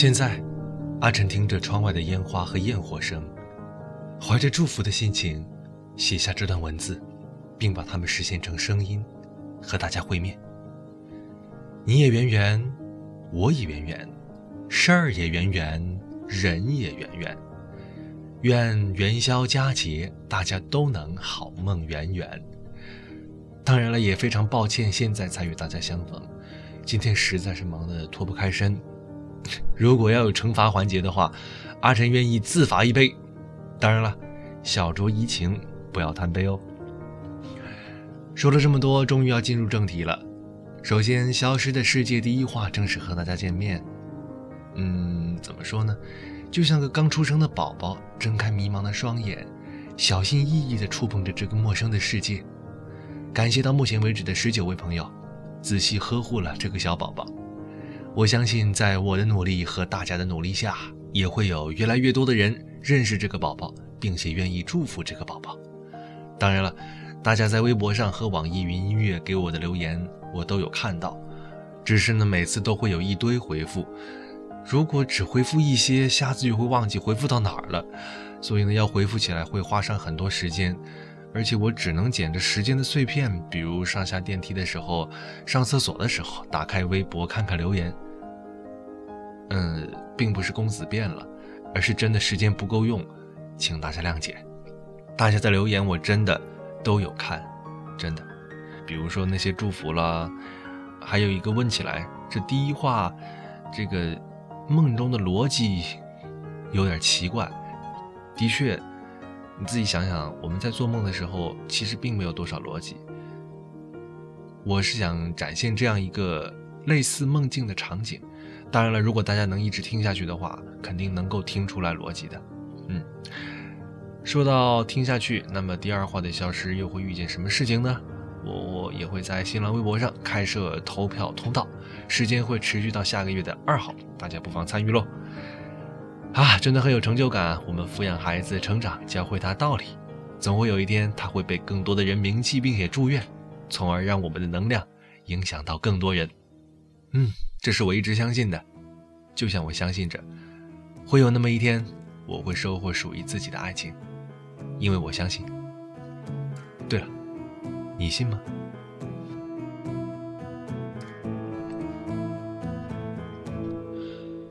现在，阿晨听着窗外的烟花和焰火声，怀着祝福的心情，写下这段文字，并把它们实现成声音，和大家会面。你也圆圆，我也圆圆，事儿也圆圆，人也圆圆。愿元宵佳节大家都能好梦圆圆。当然了，也非常抱歉现在才与大家相逢，今天实在是忙得脱不开身。如果要有惩罚环节的话，阿晨愿意自罚一杯。当然了，小酌怡情，不要贪杯哦。说了这么多，终于要进入正题了。首先，《消失的世界》第一话正式和大家见面。嗯，怎么说呢？就像个刚出生的宝宝，睁开迷茫的双眼，小心翼翼地触碰着这个陌生的世界。感谢到目前为止的十九位朋友，仔细呵护了这个小宝宝。我相信，在我的努力和大家的努力下，也会有越来越多的人认识这个宝宝，并且愿意祝福这个宝宝。当然了，大家在微博上和网易云音乐给我的留言，我都有看到，只是呢，每次都会有一堆回复。如果只回复一些，下次就会忘记回复到哪儿了，所以呢，要回复起来会花上很多时间。而且我只能捡着时间的碎片，比如上下电梯的时候、上厕所的时候，打开微博看看留言。嗯，并不是公子变了，而是真的时间不够用，请大家谅解。大家的留言我真的都有看，真的。比如说那些祝福啦，还有一个问起来，这第一话，这个梦中的逻辑有点奇怪，的确。你自己想想，我们在做梦的时候，其实并没有多少逻辑。我是想展现这样一个类似梦境的场景。当然了，如果大家能一直听下去的话，肯定能够听出来逻辑的。嗯，说到听下去，那么第二话的消失又会遇见什么事情呢？我我也会在新浪微博上开设投票通道，时间会持续到下个月的二号，大家不妨参与喽。啊，真的很有成就感。我们抚养孩子成长，教会他道理，总会有一天他会被更多的人铭记，并且祝愿，从而让我们的能量影响到更多人。嗯，这是我一直相信的，就像我相信着，会有那么一天，我会收获属于自己的爱情，因为我相信。对了，你信吗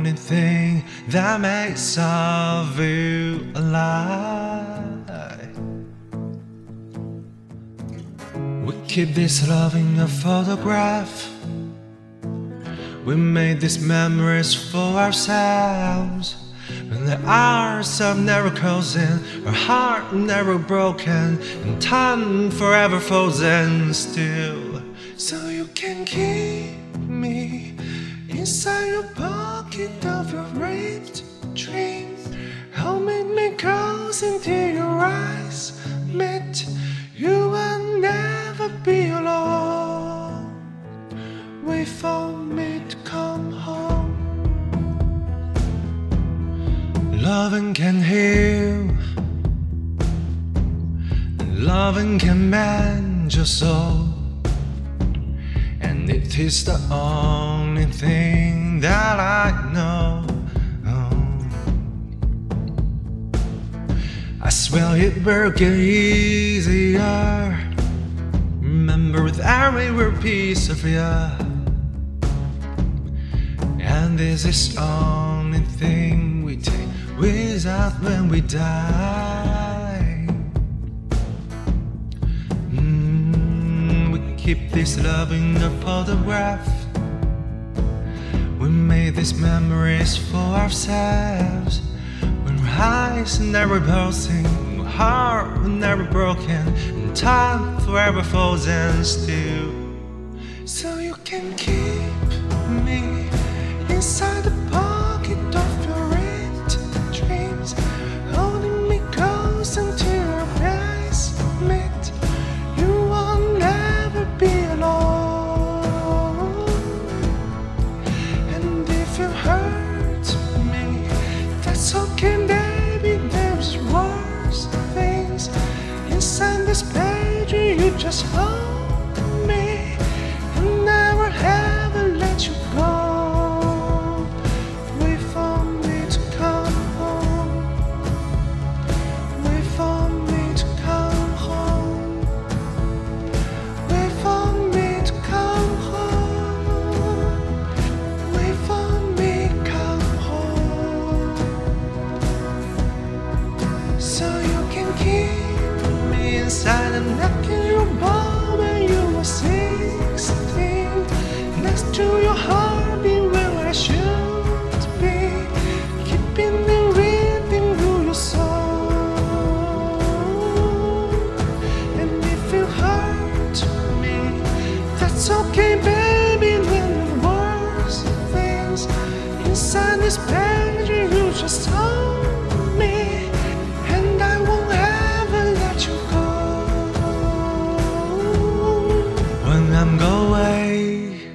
only thing that makes of you alive. We keep this love in a photograph. We made these memories for ourselves. When the hours are never closing, our heart never broken, and time forever frozen still. So you can keep me inside your pocket close into your eyes. Admit you will never be alone. Wait for me to come home. Loving can heal. Loving can mend your soul. And it is the only thing that I know. Swear it get easier. Remember with every piece of you. And this is only thing we take with us when we die. Mm, we keep this love in a photograph. We made these memories for ourselves. Eyes never pulsing, heart never broken, and time forever frozen still. So you can keep me inside the just. This page, you just hold me, and I won't ever let you go. When I'm away,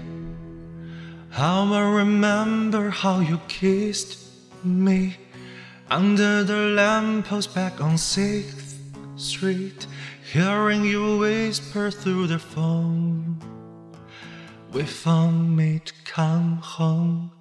I'll remember how you kissed me under the lamppost back on Sixth Street, hearing you whisper through the phone. Wait for me to come home.